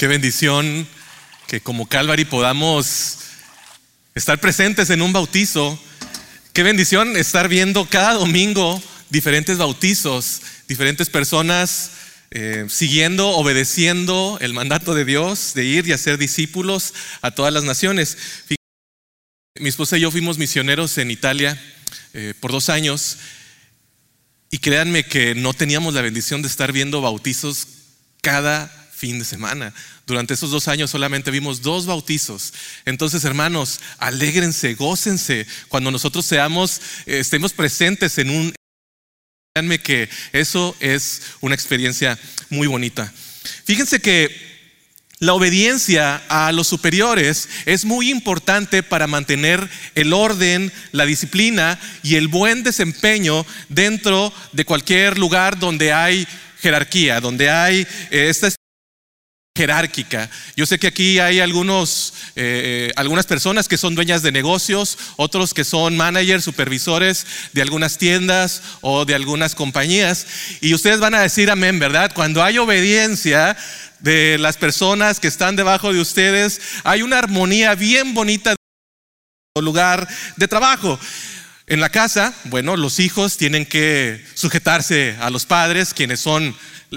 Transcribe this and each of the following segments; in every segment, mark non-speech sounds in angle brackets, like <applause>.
Qué bendición que como Calvary podamos estar presentes en un bautizo. Qué bendición estar viendo cada domingo diferentes bautizos, diferentes personas eh, siguiendo, obedeciendo el mandato de Dios de ir y hacer discípulos a todas las naciones. Mi esposa y yo fuimos misioneros en Italia eh, por dos años y créanme que no teníamos la bendición de estar viendo bautizos cada fin de semana. Durante esos dos años solamente vimos dos bautizos. Entonces, hermanos, alégrense, gócense cuando nosotros seamos, eh, estemos presentes en un... Créanme que eso es una experiencia muy bonita. Fíjense que la obediencia a los superiores es muy importante para mantener el orden, la disciplina y el buen desempeño dentro de cualquier lugar donde hay jerarquía, donde hay eh, esta jerárquica. Yo sé que aquí hay algunos, eh, algunas personas que son dueñas de negocios, otros que son managers, supervisores de algunas tiendas o de algunas compañías. Y ustedes van a decir amén, ¿verdad? Cuando hay obediencia de las personas que están debajo de ustedes, hay una armonía bien bonita en lugar de trabajo. En la casa, bueno, los hijos tienen que sujetarse a los padres, quienes son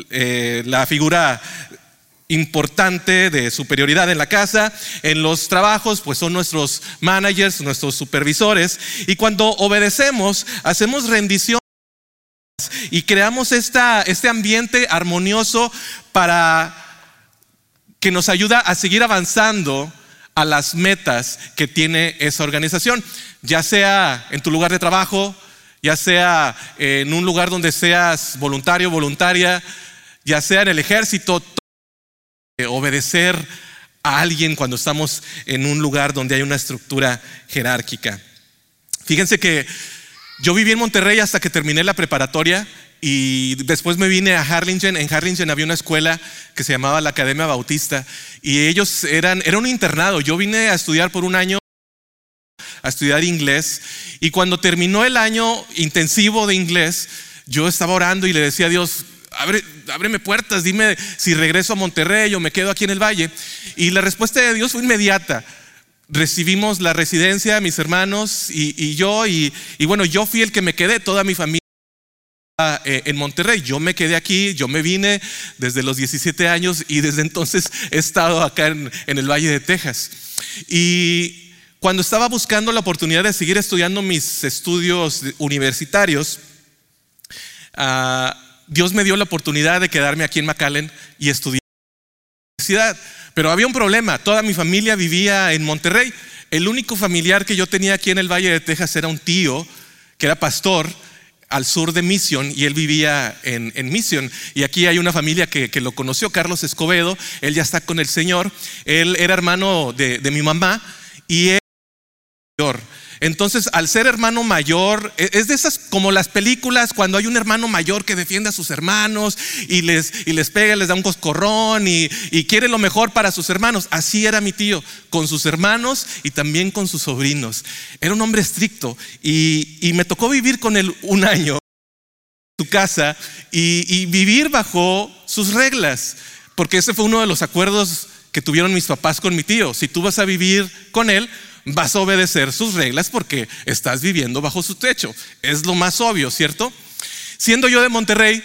eh, la figura importante de superioridad en la casa. En los trabajos, pues son nuestros managers, nuestros supervisores. Y cuando obedecemos, hacemos rendición y creamos esta, este ambiente armonioso para que nos ayuda a seguir avanzando a las metas que tiene esa organización, ya sea en tu lugar de trabajo, ya sea en un lugar donde seas voluntario, voluntaria, ya sea en el ejército, obedecer a alguien cuando estamos en un lugar donde hay una estructura jerárquica. Fíjense que yo viví en Monterrey hasta que terminé la preparatoria y después me vine a Harlingen. En Harlingen había una escuela que se llamaba la Academia Bautista y ellos eran, era un internado. Yo vine a estudiar por un año a estudiar inglés y cuando terminó el año intensivo de inglés, yo estaba orando y le decía a Dios, Abre, puertas, dime si regreso a Monterrey o me quedo aquí en el valle. Y la respuesta de Dios fue inmediata. Recibimos la residencia, mis hermanos y, yo, y, bueno, yo fui el que me quedé, toda mi familia eh, en Monterrey. Yo me quedé aquí, yo me vine desde los 17 años y desde entonces he estado acá en, el Valle de Texas. Y cuando estaba buscando la oportunidad de seguir estudiando mis estudios universitarios, uh, Dios me dio la oportunidad de quedarme aquí en McAllen y estudiar en la universidad. Pero había un problema, toda mi familia vivía en Monterrey. El único familiar que yo tenía aquí en el Valle de Texas era un tío que era pastor al sur de Mission y él vivía en, en Mission. Y aquí hay una familia que, lo conoció, Carlos Escobedo, él ya está con el Señor, él era hermano de, de mi mamá y él entonces, al ser hermano mayor, e, es de esas como las películas cuando hay un hermano mayor que defiende a sus hermanos y les, y les pega, les da un coscorrón y, quiere lo mejor para sus hermanos. Así era mi tío, con sus hermanos y también con sus sobrinos. Era un hombre estricto y, me tocó vivir con él un año en su casa y, y vivir bajo sus reglas, porque ese fue uno de los acuerdos que tuvieron mis papás con mi tío. Si tú vas a vivir con él, vas a obedecer sus reglas porque estás viviendo bajo su techo. Es lo más obvio, ¿cierto? Siendo yo de Monterrey,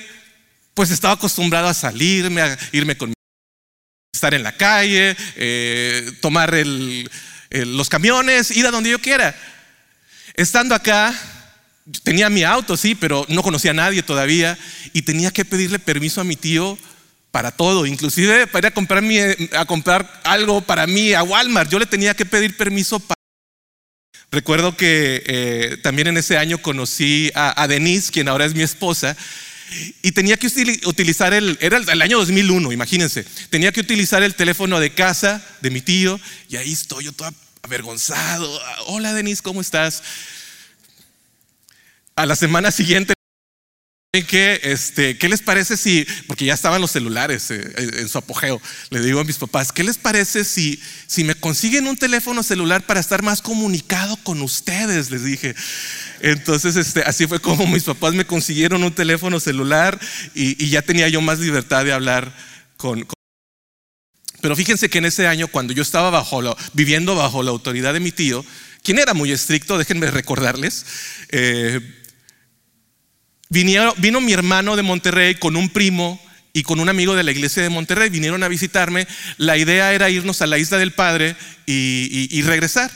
pues estaba acostumbrado a salirme, a irme con estar en la calle, eh, tomar los camiones, ir a donde yo quiera. Estando acá, tenía mi auto, sí, pero no conocía a nadie todavía y tenía que pedirle permiso a mi tío para todo, inclusive para ir a comprar, a comprar algo para mí a Walmart. Yo le tenía que pedir permiso para... Recuerdo que eh, también en ese año conocí a, Denise, quien ahora es mi esposa, y tenía que utilizar el, era el año 2001, imagínense, tenía que utilizar el teléfono de casa de mi tío, y ahí estoy yo todo avergonzado. Hola Denise, ¿cómo estás? A la semana siguiente este, ¿qué les parece si, porque ya estaban los celulares eh, en su apogeo, le digo a mis papás, ¿qué les parece si, me consiguen un teléfono celular para estar más comunicado con ustedes? Les dije. Entonces, este, así fue como mis papás me consiguieron un teléfono celular y, ya tenía yo más libertad de hablar con, Pero fíjense que en ese año, cuando yo estaba bajo viviendo bajo la autoridad de mi tío, quien era muy estricto, déjenme recordarles, eh, vino mi hermano de Monterrey con un primo y con un amigo de la iglesia de Monterrey, vinieron a visitarme. La idea era irnos a la isla del Padre y, regresar.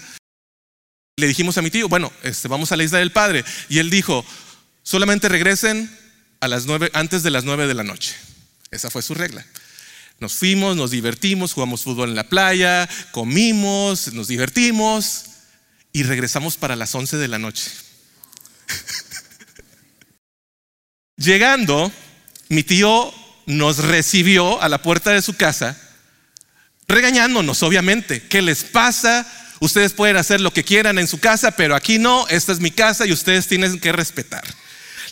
Le dijimos a mi tío, bueno, este, vamos a la isla del Padre. Y él dijo, solamente regresen antes de las nueve de la noche. Esa fue su regla. Nos fuimos, nos divertimos, jugamos fútbol en la playa, comimos, nos divertimos y regresamos para las once de la noche. Llegando, mi tío nos recibió a la puerta de su casa, regañándonos, obviamente. ¿Qué les pasa? Ustedes pueden hacer lo que quieran en su casa, pero aquí no, esta es mi casa y ustedes tienen que respetar.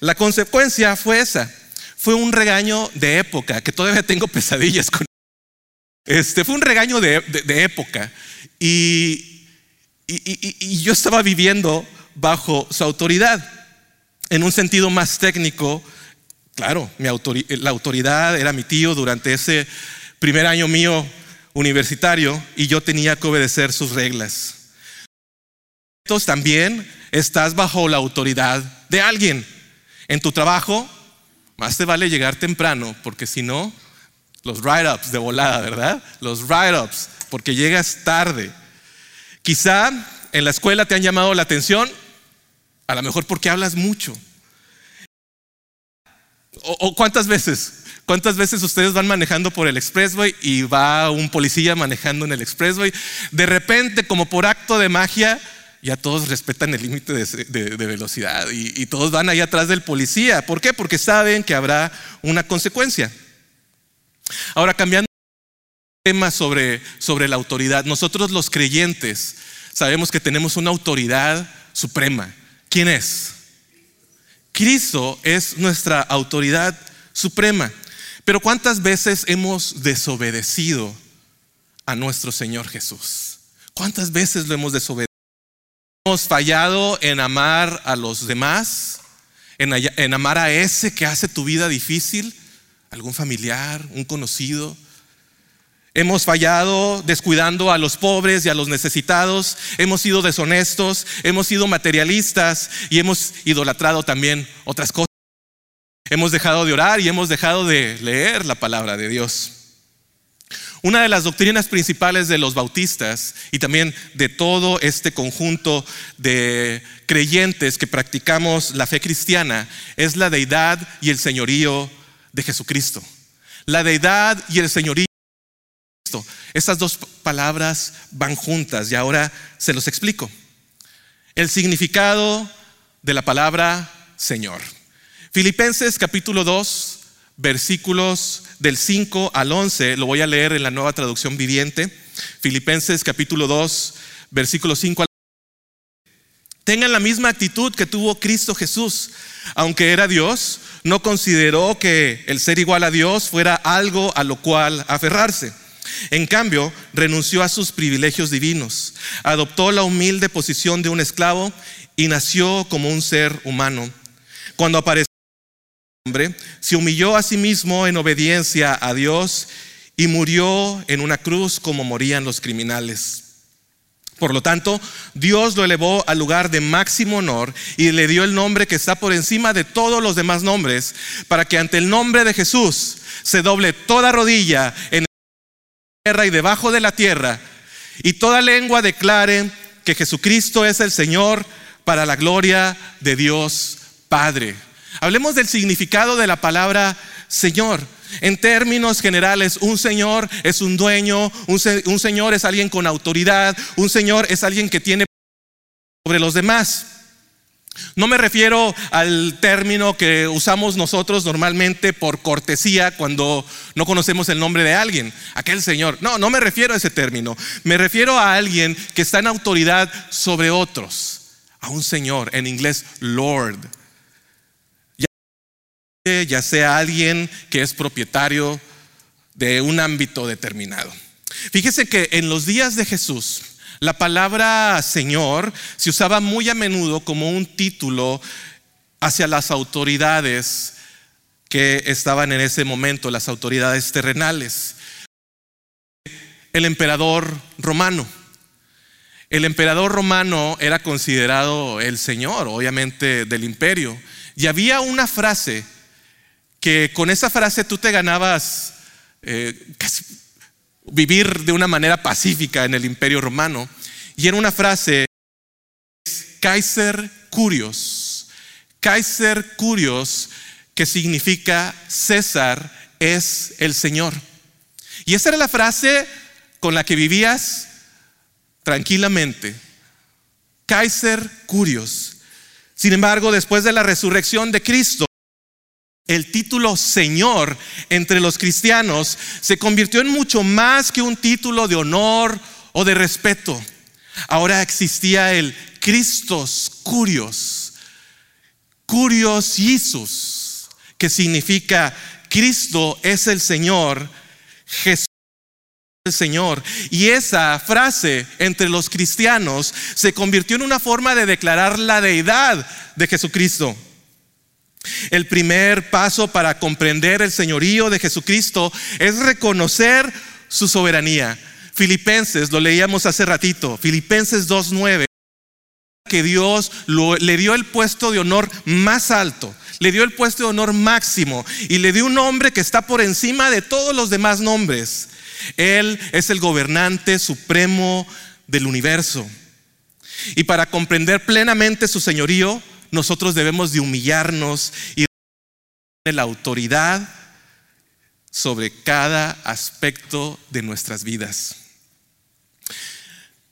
La consecuencia fue esa. Fue un regaño de época, que todavía tengo pesadillas con. Este fue un regaño de, época. Y, y yo estaba viviendo bajo su autoridad. En un sentido más técnico, Claro, la autoridad era mi tío durante ese primer año mío universitario y yo tenía que obedecer sus reglas. Entonces también estás bajo la autoridad de alguien. En tu trabajo, más te vale llegar temprano, porque si no, los write-ups de volada, ¿verdad? Los write-ups, porque llegas tarde. Quizá en la escuela te han llamado la atención, a lo mejor porque hablas mucho. O, cuántas veces, cuántas veces ustedes van manejando por el expressway y va un policía manejando en el expressway. De repente, como por acto de magia, ya todos respetan el límite de, velocidad y, todos van ahí atrás del policía. ¿Por qué? Porque saben que habrá una consecuencia. Ahora, cambiando el tema sobre, sobre la autoridad, nosotros los creyentes sabemos que tenemos una autoridad suprema. ¿Quién es? Cristo es nuestra autoridad suprema. Pero ¿cuántas veces hemos desobedecido a nuestro Señor Jesús? ¿Cuántas veces lo hemos desobedecido? Hemos fallado en amar a los demás, en, en amar a ese que hace tu vida difícil, algún familiar, un conocido. Hemos fallado descuidando a los pobres y a los necesitados, hemos sido deshonestos, hemos sido materialistas y hemos idolatrado también otras cosas. Hemos dejado de orar y hemos dejado de leer la palabra de Dios. Una de las doctrinas principales de los bautistas y también de todo este conjunto de creyentes que practicamos la fe cristiana es la deidad y el señorío de Jesucristo. La deidad y el señorío estas dos palabras van juntas y ahora se los explico. El significado de la palabra Señor. Filipenses capítulo 2, versículos del 5 al 11, lo voy a leer en la nueva traducción viviente. Filipenses capítulo 2, versículos 5 al 11. Tengan la misma actitud que tuvo Cristo Jesús. Aunque era Dios, no consideró que el ser igual a Dios fuera algo a lo cual aferrarse en cambio, renunció a sus privilegios divinos, adoptó la humilde posición de un esclavo y nació como un ser humano. Cuando apareció hombre, se humilló a sí mismo en obediencia a Dios y murió en una cruz como morían los criminales. Por lo tanto, Dios lo elevó al lugar de máximo honor y le dio el nombre que está por encima de todos los demás nombres, para que ante el nombre de Jesús se doble toda rodilla en y debajo de la tierra, y toda lengua declare que Jesucristo es el Señor para la gloria de Dios Padre. Hablemos del significado de la palabra Señor. En términos generales, un Señor es un dueño, un, un Señor es alguien con autoridad, un Señor es alguien que tiene sobre los demás. No me refiero al término que usamos nosotros normalmente por cortesía cuando no conocemos el nombre de alguien, aquel señor. No, no me refiero a ese término. Me refiero a alguien que está en autoridad sobre otros, a un señor, en inglés Lord. Ya sea alguien que es propietario de un ámbito determinado. Fíjese que en los días de Jesús, la palabra Señor se usaba muy a menudo como un título hacia las autoridades que estaban en ese momento, las autoridades terrenales. el emperador romano. El emperador romano era considerado el señor, obviamente, del imperio. Y había una frase que con esa frase tú te ganabas eh, vivir de una manera pacífica en el imperio romano. Y era una frase, Kaiser Curios. Kaiser Curios, que significa César es el Señor. Y esa era la frase con la que vivías tranquilamente. Kaiser Curios. Sin embargo, después de la resurrección de Cristo, el título Señor entre los cristianos se convirtió en mucho más que un título de honor o de respeto. Ahora existía el Christos Curios, Curios Jesus, que significa Cristo es el Señor, Jesús el Señor. Y esa frase entre los cristianos se convirtió en una forma de declarar la deidad de Jesucristo. El primer paso para comprender el señorío de Jesucristo es reconocer su soberanía. Filipenses, lo leíamos hace ratito, Filipenses 2.9, que Dios le dio el puesto de honor más alto, le dio el puesto de honor máximo y le dio un nombre que está por encima de todos los demás nombres. Él es el gobernante supremo del universo. Y para comprender plenamente su señorío, nosotros debemos de humillarnos y la autoridad sobre cada aspecto de nuestras vidas.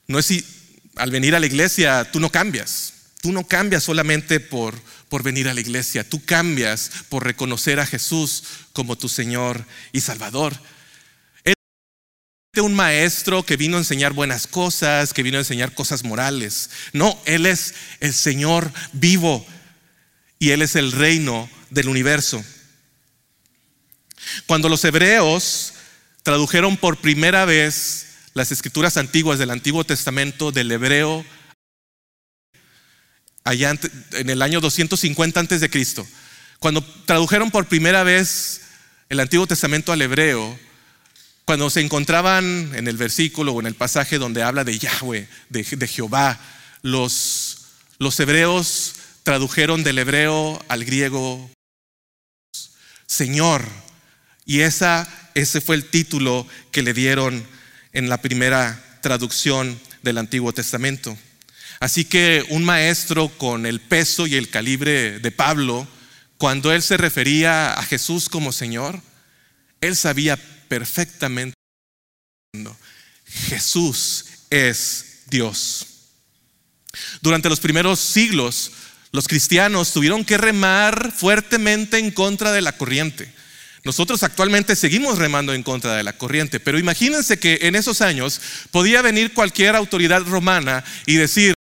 No es si al venir a la iglesia tú no cambias. Tú no cambias solamente por, por venir a la iglesia, tú cambias por reconocer a Jesús como tu Señor y Salvador un maestro que vino a enseñar buenas cosas, que vino a enseñar cosas morales. No, Él es el Señor vivo y Él es el reino del universo. Cuando los hebreos tradujeron por primera vez las escrituras antiguas del Antiguo Testamento del hebreo allá en el año 250 antes de Cristo, cuando tradujeron por primera vez el Antiguo Testamento al hebreo, cuando se encontraban en el versículo o en el pasaje donde habla de Yahweh, de, Jehová, los, los hebreos tradujeron del hebreo al griego Señor. Y esa, ese fue el título que le dieron en la primera traducción del Antiguo Testamento. Así que un maestro con el peso y el calibre de Pablo, cuando él se refería a Jesús como Señor, él sabía perfectamente. Jesús es Dios. Durante los primeros siglos, los cristianos tuvieron que remar fuertemente en contra de la corriente. Nosotros actualmente seguimos remando en contra de la corriente, pero imagínense que en esos años podía venir cualquier autoridad romana y decir,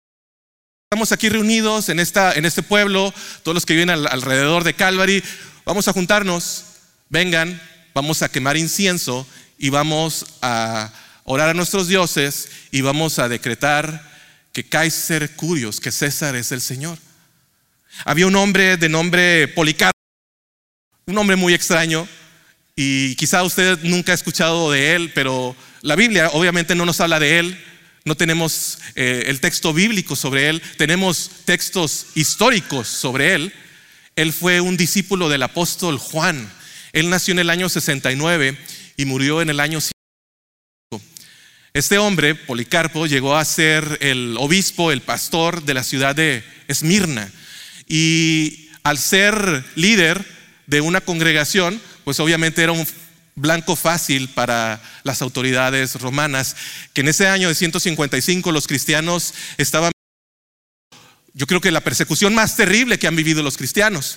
estamos aquí reunidos en, esta, en este pueblo, todos los que viven alrededor de Calvary, vamos a juntarnos, vengan, vamos a quemar incienso y vamos a orar a nuestros dioses y vamos a decretar que Kaiser Curios, que César es el Señor. Había un hombre de nombre Policarpo, un hombre muy extraño y quizá usted nunca ha escuchado de él, pero la Biblia obviamente no nos habla de él. No tenemos eh, el texto bíblico sobre él, tenemos textos históricos sobre él. Él fue un discípulo del apóstol Juan. Él nació en el año 69 y murió en el año 5. Este hombre, Policarpo, llegó a ser el obispo, el pastor de la ciudad de Esmirna. Y al ser líder de una congregación, pues obviamente era un blanco fácil para las autoridades romanas, que en ese año de 155 los cristianos estaban, yo creo que la persecución más terrible que han vivido los cristianos.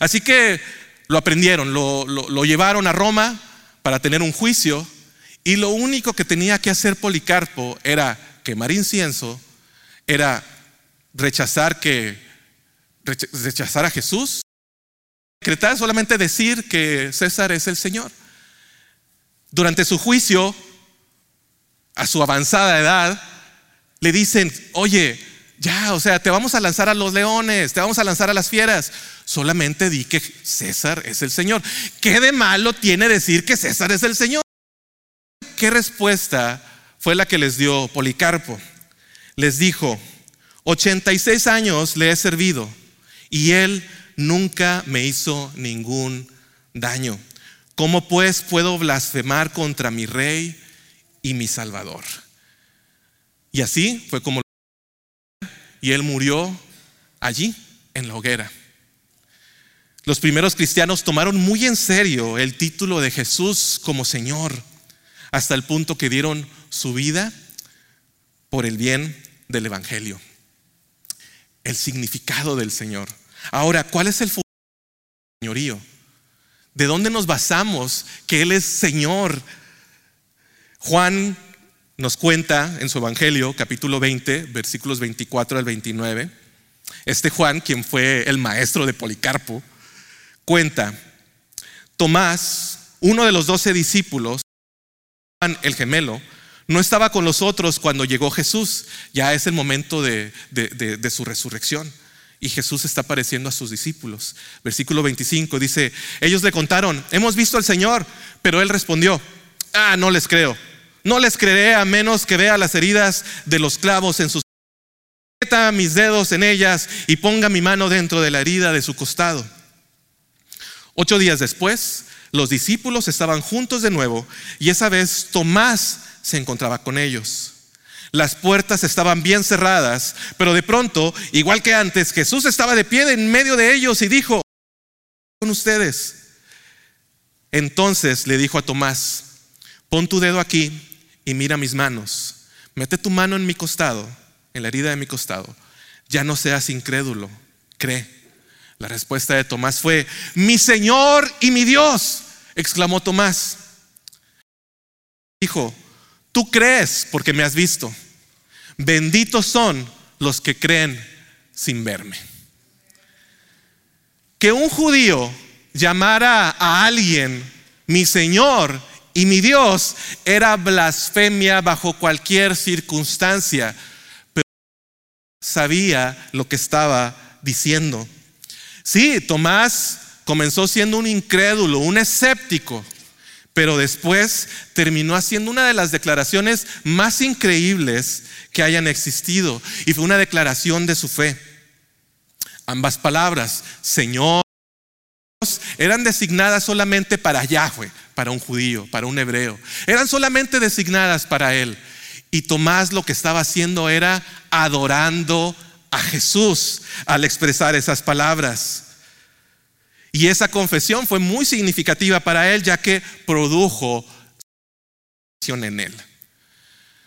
Así que lo aprendieron, lo, llevaron a Roma para tener un juicio y lo único que tenía que hacer Policarpo era quemar incienso, era rechazar que rechazar a Jesús, decretar solamente decir que César es el Señor. Durante su juicio, a su avanzada edad, le dicen, oye, ya, o sea, te vamos a lanzar a los leones, te vamos a lanzar a las fieras. Solamente di que César es el Señor. ¿Qué de malo tiene decir que César es el Señor? qué respuesta fue la que les dio Policarpo? Les dijo, 86 años le he servido y él nunca me hizo ningún daño. ¿Cómo pues puedo blasfemar contra mi rey y mi salvador? Y así fue como y él murió allí en la hoguera. Los primeros cristianos tomaron muy en serio el título de Jesús como Señor, hasta el punto que dieron su vida por el bien del Evangelio. El significado del Señor. Ahora, ¿cuál es el señorío? ¿De dónde nos basamos que Él es Señor? Juan nos cuenta en su Evangelio, capítulo 20, versículos 24 al 29. Este Juan, quien fue el maestro de Policarpo, cuenta, Tomás, uno de los doce discípulos, Juan el gemelo, no estaba con los otros cuando llegó Jesús. Ya es el momento de, su resurrección. Y Jesús está apareciendo a sus discípulos. Versículo 25 dice, ellos le contaron, hemos visto al Señor, pero él respondió, ah, no les creo. No les creeré a menos que vea las heridas de los clavos en sus meta mis dedos en ellas y ponga mi mano dentro de la herida de su costado. Ocho días después, los discípulos estaban juntos de nuevo y esa vez Tomás se encontraba con ellos. Las puertas estaban bien cerradas, pero de pronto, igual que antes, Jesús estaba de pie en medio de ellos y dijo, con ustedes. Entonces le dijo a Tomás, pon tu dedo aquí y mira mis manos. Mete tu mano en mi costado, en la herida de mi costado. Ya no seas incrédulo, cree. La respuesta de Tomás fue, mi Señor y mi Dios, exclamó Tomás. Dijo, tú crees porque me has visto. Benditos son los que creen sin verme. Que un judío llamara a alguien mi Señor y mi Dios era blasfemia bajo cualquier circunstancia, pero sabía lo que estaba diciendo. Sí, Tomás comenzó siendo un incrédulo, un escéptico, pero después terminó haciendo una de las declaraciones más increíbles que hayan existido y fue una declaración de su fe. Ambas palabras, Señor, eran designadas solamente para Yahweh, para un judío, para un hebreo. Eran solamente designadas para él. Y Tomás lo que estaba haciendo era adorando a Jesús al expresar esas palabras. Y esa confesión fue muy significativa para él ya que produjo en él.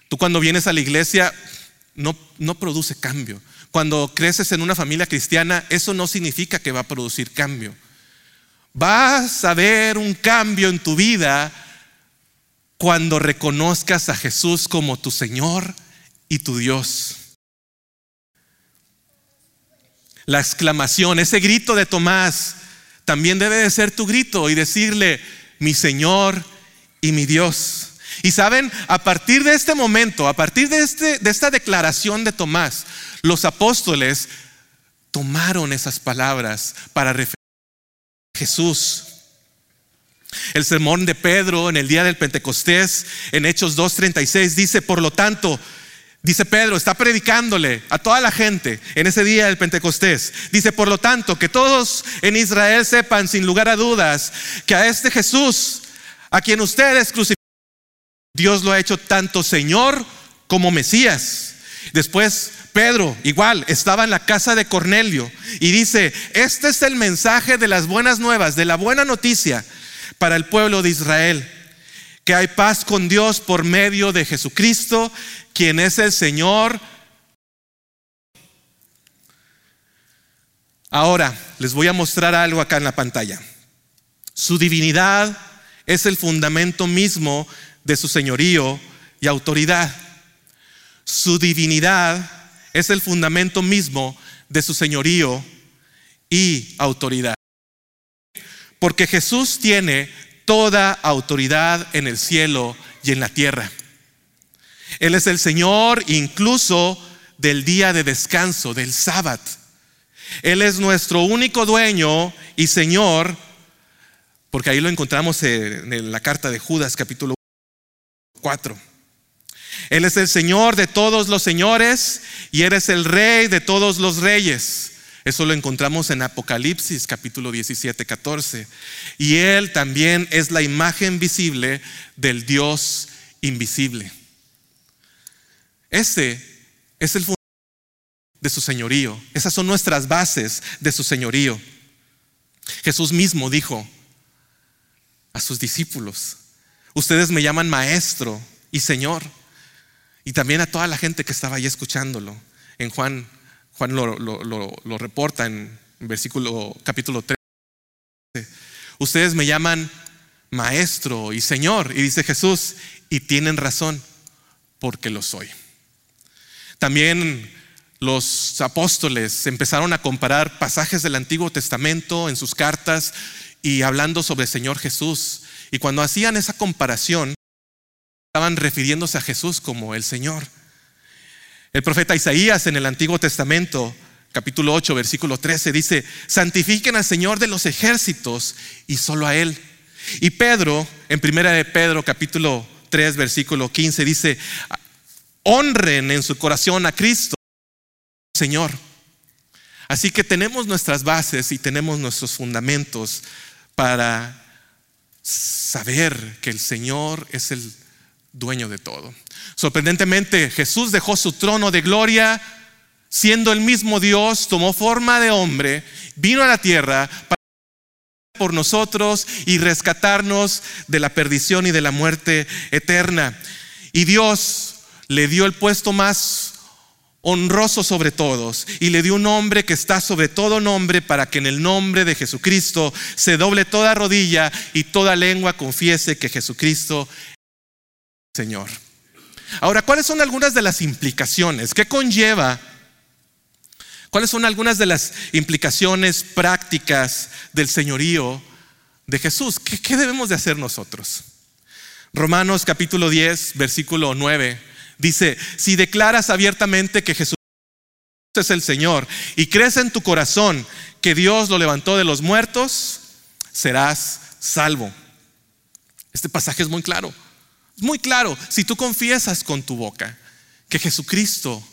Tú cuando vienes a la iglesia no, no produce cambio. Cuando creces en una familia cristiana, eso no significa que va a producir cambio. Vas a ver un cambio en tu vida cuando reconozcas a Jesús como tu Señor y tu Dios. la exclamación, ese grito de Tomás, también debe de ser tu grito y decirle, mi Señor y mi Dios. Y saben, a partir de este momento, a partir de, este, de esta declaración de Tomás, los apóstoles tomaron esas palabras para referir Jesús. El sermón de Pedro en el día del Pentecostés, en Hechos 2.36, dice, por lo tanto, Dice Pedro, está predicándole a toda la gente en ese día del Pentecostés. Dice, por lo tanto, que todos en Israel sepan sin lugar a dudas que a este Jesús, a quien ustedes crucificaron, Dios lo ha hecho tanto Señor como Mesías. Después Pedro, igual, estaba en la casa de Cornelio y dice, este es el mensaje de las buenas nuevas, de la buena noticia para el pueblo de Israel que hay paz con Dios por medio de Jesucristo, quien es el Señor. Ahora les voy a mostrar algo acá en la pantalla. Su divinidad es el fundamento mismo de su señorío y autoridad. Su divinidad es el fundamento mismo de su señorío y autoridad. Porque Jesús tiene toda autoridad en el cielo y en la tierra. Él es el Señor incluso del día de descanso, del sábado. Él es nuestro único dueño y Señor, porque ahí lo encontramos en la carta de Judas capítulo 4. Él es el Señor de todos los señores y eres el Rey de todos los reyes. Eso lo encontramos en Apocalipsis capítulo 17, 14. Y Él también es la imagen visible del Dios invisible. Ese es el fundamento de su señorío. Esas son nuestras bases de su señorío. Jesús mismo dijo a sus discípulos, ustedes me llaman maestro y señor. Y también a toda la gente que estaba ahí escuchándolo. En Juan, Juan lo, reporta en versículo capítulo 3. Ustedes me llaman maestro y señor. Y dice Jesús, y tienen razón, porque lo soy. También los apóstoles empezaron a comparar pasajes del Antiguo Testamento en sus cartas y hablando sobre el Señor Jesús. Y cuando hacían esa comparación, estaban refiriéndose a Jesús como el Señor. El profeta Isaías en el Antiguo Testamento, capítulo 8, versículo 13, dice, santifiquen al Señor de los ejércitos y solo a Él. Y Pedro, en primera de Pedro, capítulo 3, versículo 15, dice, honren en su corazón a Cristo Señor. Así que tenemos nuestras bases y tenemos nuestros fundamentos para saber que el Señor es el dueño de todo. Sorprendentemente, Jesús dejó su trono de gloria, siendo el mismo Dios, tomó forma de hombre, vino a la tierra para por nosotros y rescatarnos de la perdición y de la muerte eterna. Y Dios le dio el puesto más honroso sobre todos, y le dio un nombre que está sobre todo nombre para que en el nombre de Jesucristo se doble toda rodilla y toda lengua confiese que Jesucristo es Señor. Ahora, ¿cuáles son algunas de las implicaciones? ¿Qué conlleva? ¿Cuáles son algunas de las implicaciones prácticas del señorío de Jesús? ¿Qué, debemos de hacer nosotros? Romanos capítulo 10, versículo 9 Dice, si declaras abiertamente que Jesús es el Señor y crees en tu corazón que Dios lo levantó de los muertos, serás salvo. Este pasaje es muy claro. Es muy claro. Si tú confiesas con tu boca que Jesucristo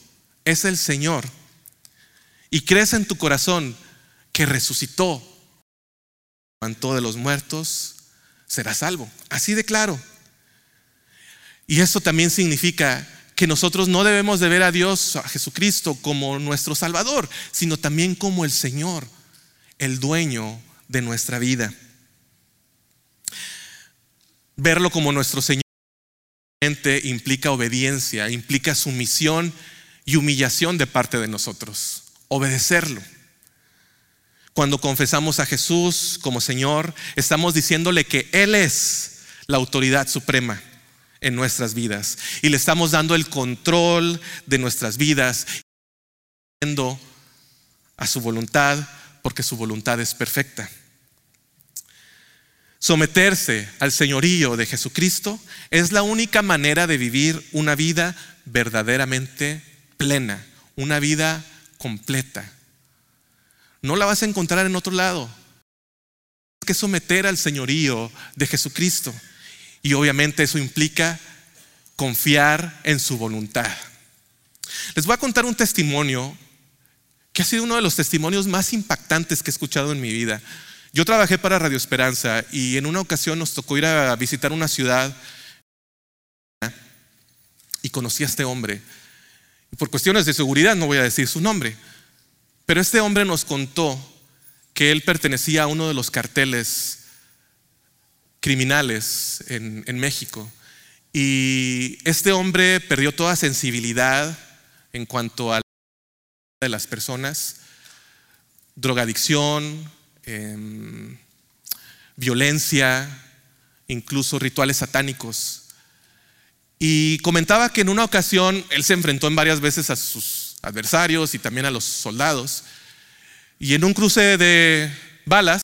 es el Señor y crees en tu corazón que resucitó, levantó de los muertos, serás salvo. Así de claro. Y eso también significa que nosotros no debemos de ver a Dios, a Jesucristo, como nuestro Salvador, sino también como el Señor, el dueño de nuestra vida. Verlo como nuestro Señor implica obediencia, implica sumisión y humillación de parte de nosotros. Obedecerlo. Cuando confesamos a Jesús como Señor, estamos diciéndole que Él es la autoridad suprema en nuestras vidas. Y le estamos dando el control de nuestras vidas, a su voluntad, porque su voluntad es perfecta. Someterse al señorío de Jesucristo es la única manera de vivir una vida verdaderamente plena, una vida completa. No la vas a encontrar en otro lado. Hay que someter al señorío de Jesucristo. Y obviamente eso implica confiar en su voluntad. Les voy a contar un testimonio que ha sido uno de los testimonios más impactantes que he escuchado en mi vida. Yo trabajé para Radio Esperanza y en una ocasión nos tocó ir a visitar una ciudad y conocí a este hombre. Por cuestiones de seguridad no voy a decir su nombre, pero este hombre nos contó que él pertenecía a uno de los carteles criminales en, México. Y este hombre perdió toda sensibilidad en cuanto a de las personas, drogadicción, em, violencia, incluso rituales satánicos. Y comentaba que en una ocasión él se enfrentó en varias veces a sus adversarios y también a los soldados. Y en un cruce de balas,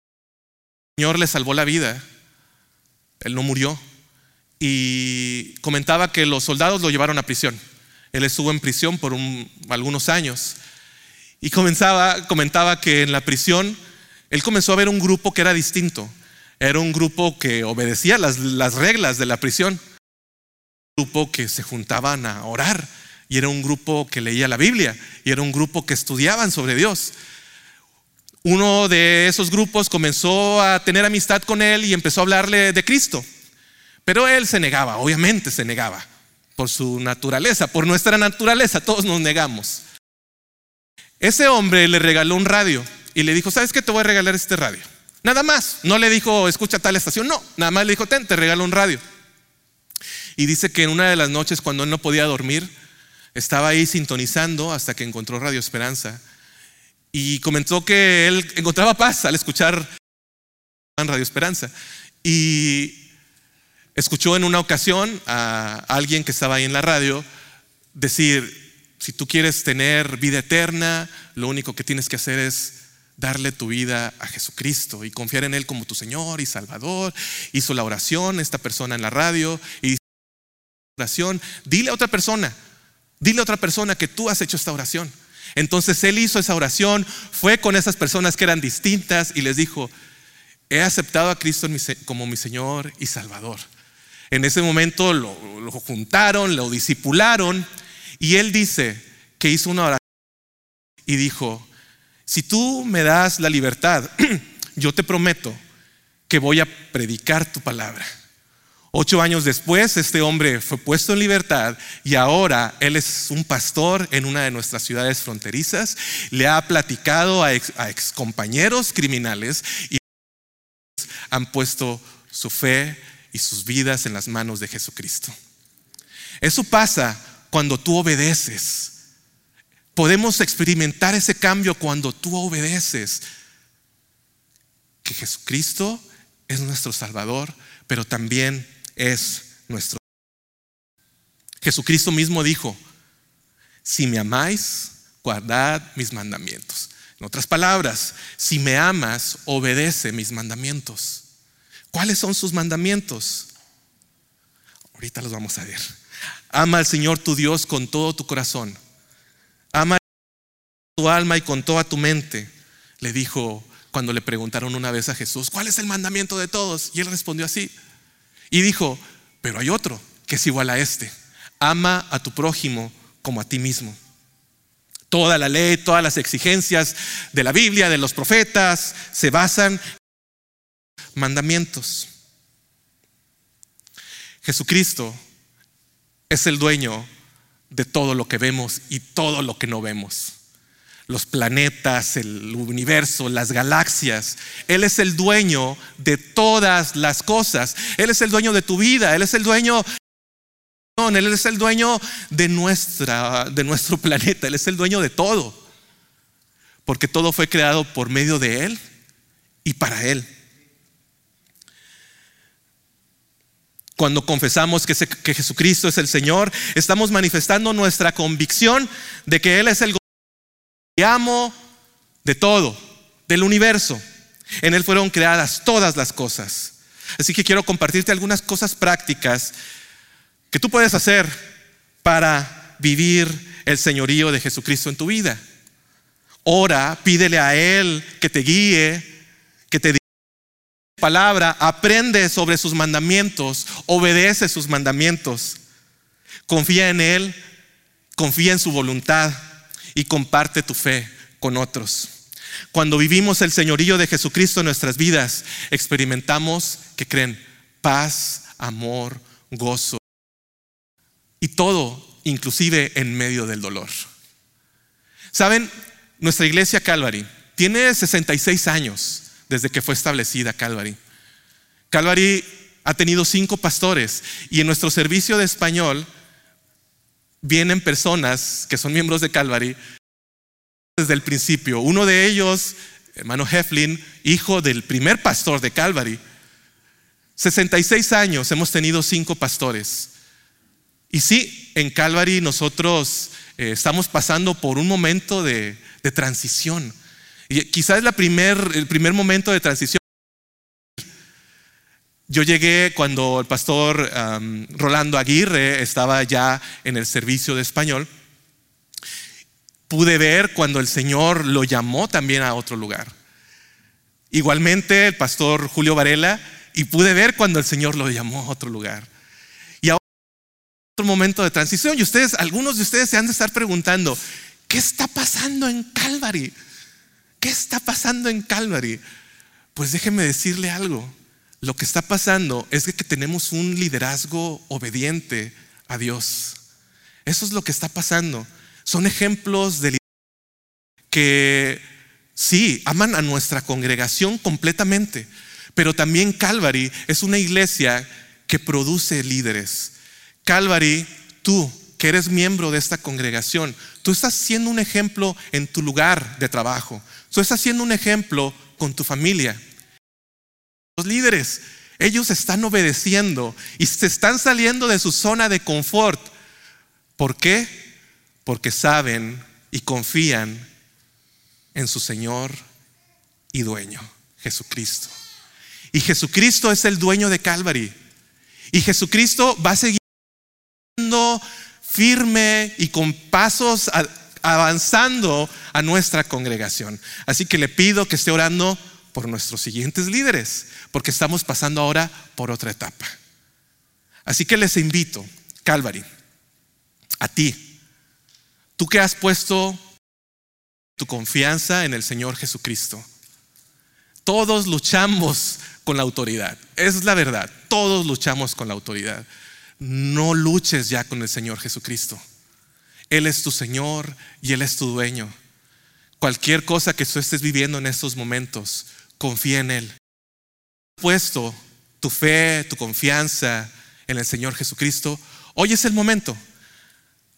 el Señor le salvó la vida. Él no murió. Y comentaba que los soldados lo llevaron a prisión. Él estuvo en prisión por algunos años. Y comenzaba, comentaba que en la prisión él comenzó a ver un grupo que era distinto. Era un grupo que obedecía las, las reglas de la prisión. grupo que se juntaban a orar y era un grupo que leía la Biblia y era un grupo que estudiaban sobre Dios. Uno de esos grupos comenzó a tener amistad con él y empezó a hablarle de Cristo. Pero él se negaba, obviamente se negaba, por su naturaleza, por nuestra naturaleza, todos nos negamos. Ese hombre le regaló un radio y le dijo, ¿sabes qué? Te voy a regalar este radio. Nada más, no le dijo, escucha tal estación, no, nada más le dijo, ten, te regalo un radio. Y dice que en una de las noches cuando él no podía dormir, estaba ahí sintonizando hasta que encontró Radio Esperanza. Y comentó que él encontraba paz al escuchar Radio Esperanza. Y escuchó en una ocasión a alguien que estaba ahí en la radio decir, si tú quieres tener vida eterna, lo único que tienes que hacer es darle tu vida a Jesucristo y confiar en Él como tu Señor y Salvador. Hizo la oración esta persona en la radio y oración, dile a otra persona, dile a otra persona que tú has hecho esta oración. Entonces él hizo esa oración, fue con esas personas que eran distintas y les dijo, he aceptado a Cristo como mi Señor y Salvador. En ese momento lo, lo juntaron, lo discipularon y él dice que hizo una oración y dijo, si tú me das la libertad, <clears throat> yo te prometo que voy a predicar tu palabra. Ocho años después, este hombre fue puesto en libertad y ahora él es un pastor en una de nuestras ciudades fronterizas. Le ha platicado a ex, compañeros criminales y han puesto su fe y sus vidas en las manos de Jesucristo. Eso pasa cuando tú obedeces. Podemos experimentar ese cambio cuando tú obedeces. Que Jesucristo es nuestro Salvador, pero también es nuestro. Jesucristo mismo dijo, si me amáis, guardad mis mandamientos. En otras palabras, si me amas, obedece mis mandamientos. ¿Cuáles son sus mandamientos? Ahorita los vamos a ver. Ama al Señor tu Dios con todo tu corazón. Ama tu alma y con toda tu mente. Le dijo cuando le preguntaron una vez a Jesús, ¿cuál es el mandamiento de todos? Y él respondió así, y dijo, pero hay otro que es igual a este. Ama a tu prójimo como a ti mismo. Toda la ley, todas las exigencias de la Biblia, de los profetas, se basan en mandamientos. Jesucristo es el dueño de todo lo que vemos y todo lo que no vemos los planetas, el universo, las galaxias. Él es el dueño de todas las cosas. Él es el dueño de tu vida. Él es el dueño él es el dueño de, nuestra, de nuestro planeta, Él es el dueño de todo, porque todo fue creado por medio de Él y para Él. Cuando confesamos que, que Jesucristo es el Señor, estamos manifestando nuestra convicción de que Él es el amo de todo, del universo. En Él fueron creadas todas las cosas. Así que quiero compartirte algunas cosas prácticas que tú puedes hacer para vivir el señorío de Jesucristo en tu vida. Ora, pídele a Él que te guíe, que te palabra, aprende sobre sus mandamientos, obedece sus mandamientos, confía en Él, confía en su voluntad y comparte tu fe con otros. Cuando vivimos el señorío de Jesucristo en nuestras vidas, experimentamos, que creen, paz, amor, gozo y todo, inclusive en medio del dolor. Saben, nuestra iglesia Calvary tiene 66 años desde que fue establecida Calvary. Calvary ha tenido cinco pastores y en nuestro servicio de español vienen personas que son miembros de Calvary desde el principio. Uno de ellos, hermano Heflin, hijo del primer pastor de Calvary. 66 años hemos tenido cinco pastores. Y sí, en Calvary nosotros eh, estamos pasando por un momento de, transición. Y quizás primer, el primer momento de transición yo llegué cuando el pastor Rolando Aguirre estaba ya en el servicio de español. Pude ver cuando el Señor lo llamó también a otro lugar. Igualmente el pastor Julio Varela y pude ver cuando el Señor lo llamó a otro lugar. otro momento de transición y ustedes, algunos de ustedes se han de estar preguntando, ¿qué está pasando en Calvary? ¿Qué está pasando en Calvary? Pues déjeme decirle algo. Lo que está pasando es que tenemos un liderazgo obediente a Dios. Eso es lo que está pasando. Son ejemplos de que sí, aman a nuestra congregación completamente, pero también Calvary es una iglesia que produce líderes. Calvary, tú que eres miembro de esta congregación, tú estás siendo un ejemplo en tu lugar de trabajo. Tú estás siendo un ejemplo con tu familia. Los líderes, ellos están obedeciendo y se están saliendo de su zona de confort. ¿Por qué? Porque saben y confían en su Señor y dueño, Jesucristo. Y Jesucristo es el dueño de Calvary. Y Jesucristo va a seguir firme y con pasos avanzando a nuestra congregación. Así que le pido que esté orando por nuestros siguientes líderes, porque estamos pasando ahora por otra etapa. Así que les invito, Calvary, a ti, tú que has puesto tu confianza en el Señor Jesucristo. Todos luchamos con la autoridad. Es la verdad. Todos luchamos con la autoridad. No luches ya con el Señor Jesucristo. Él es tu Señor y Él es tu dueño. Cualquier cosa que tú estés viviendo en estos momentos, confía en Él. Puesto tu fe, tu confianza en el Señor Jesucristo, hoy es el momento.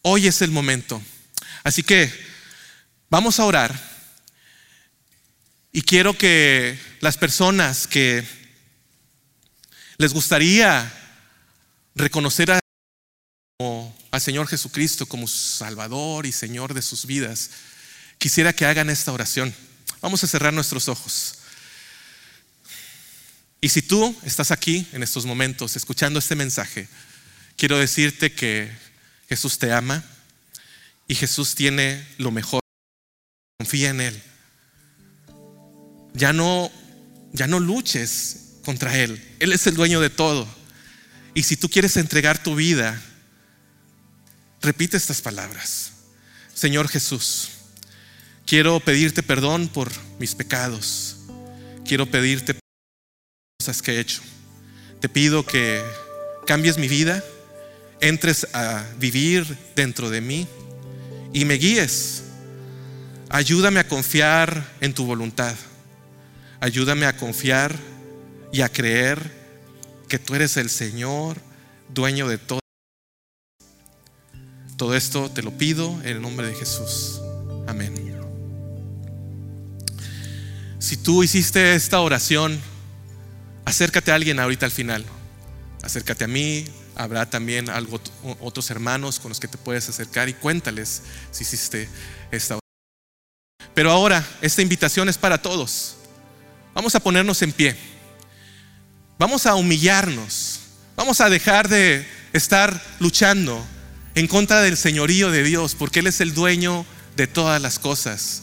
Hoy es el momento. Así que vamos a orar. Y quiero que las personas que les gustaría reconocer a, al Señor Jesucristo como Salvador y Señor de sus vidas, quisiera que hagan esta oración. Vamos a cerrar nuestros ojos. Y si tú estás aquí en estos momentos escuchando este mensaje, quiero decirte que Jesús te ama y Jesús tiene lo mejor. Confía en Él ya no, ya no luches contra Él. Él es el dueño de todo. Y si tú quieres entregar tu vida, repite estas palabras. Señor Jesús, quiero pedirte perdón por mis pecados. Quiero pedirte cosas que he hecho. Te pido que cambies mi vida, entres a vivir dentro de mí y me guíes. Ayúdame a confiar en tu voluntad. Ayúdame a confiar y a creer que tú eres el Señor, dueño de todo. Todo esto te lo pido en el nombre de Jesús. Amén. Si tú hiciste esta oración, acércate a alguien ahorita al final. Acércate a mí, habrá también algo, otros hermanos con los que te puedes acercar y cuéntales si hiciste esta oración. Pero ahora, esta invitación es para todos. Vamos a ponernos en pie. Vamos a humillarnos. Vamos a dejar de estar luchando en contra del señorío de Dios, porque Él es el dueño de todas las cosas.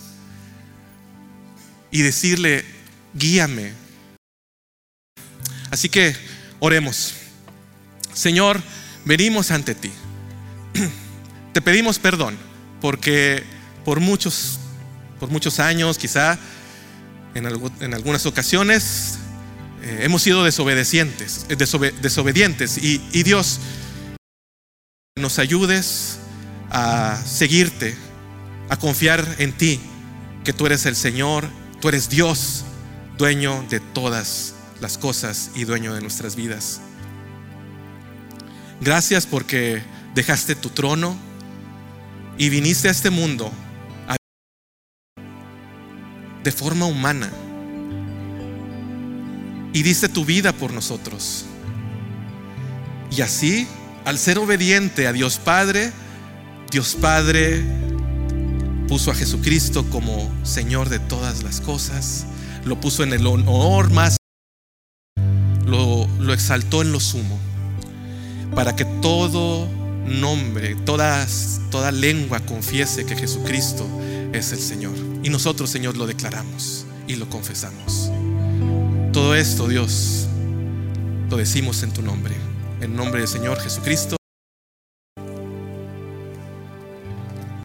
Y decirle, guíame. Así que oremos. Señor, venimos ante ti. <clears throat> Te pedimos perdón, porque por muchos, por muchos años quizá en, algunas ocasiones eh, hemos sido desobedientes, desobedientes y Dios nos ayudes a seguirte, a confiar en ti, que tú eres el Señor, tú eres Dios, dueño de todas las cosas y dueño de nuestras vidas. Gracias porque dejaste tu trono y viniste a este mundo de forma humana y diste tu vida por nosotros. Y así, al ser obediente a Dios Padre, Dios Padre puso a Jesucristo como Señor de todas las cosas, lo puso en el honor más, lo, exaltó en lo sumo, para que todo nombre, toda lengua confiese que Jesucristo es el Señor. Y nosotros, Señor, lo declaramos y lo confesamos. Todo esto, Dios, lo decimos en tu nombre, en nombre del Señor Jesucristo.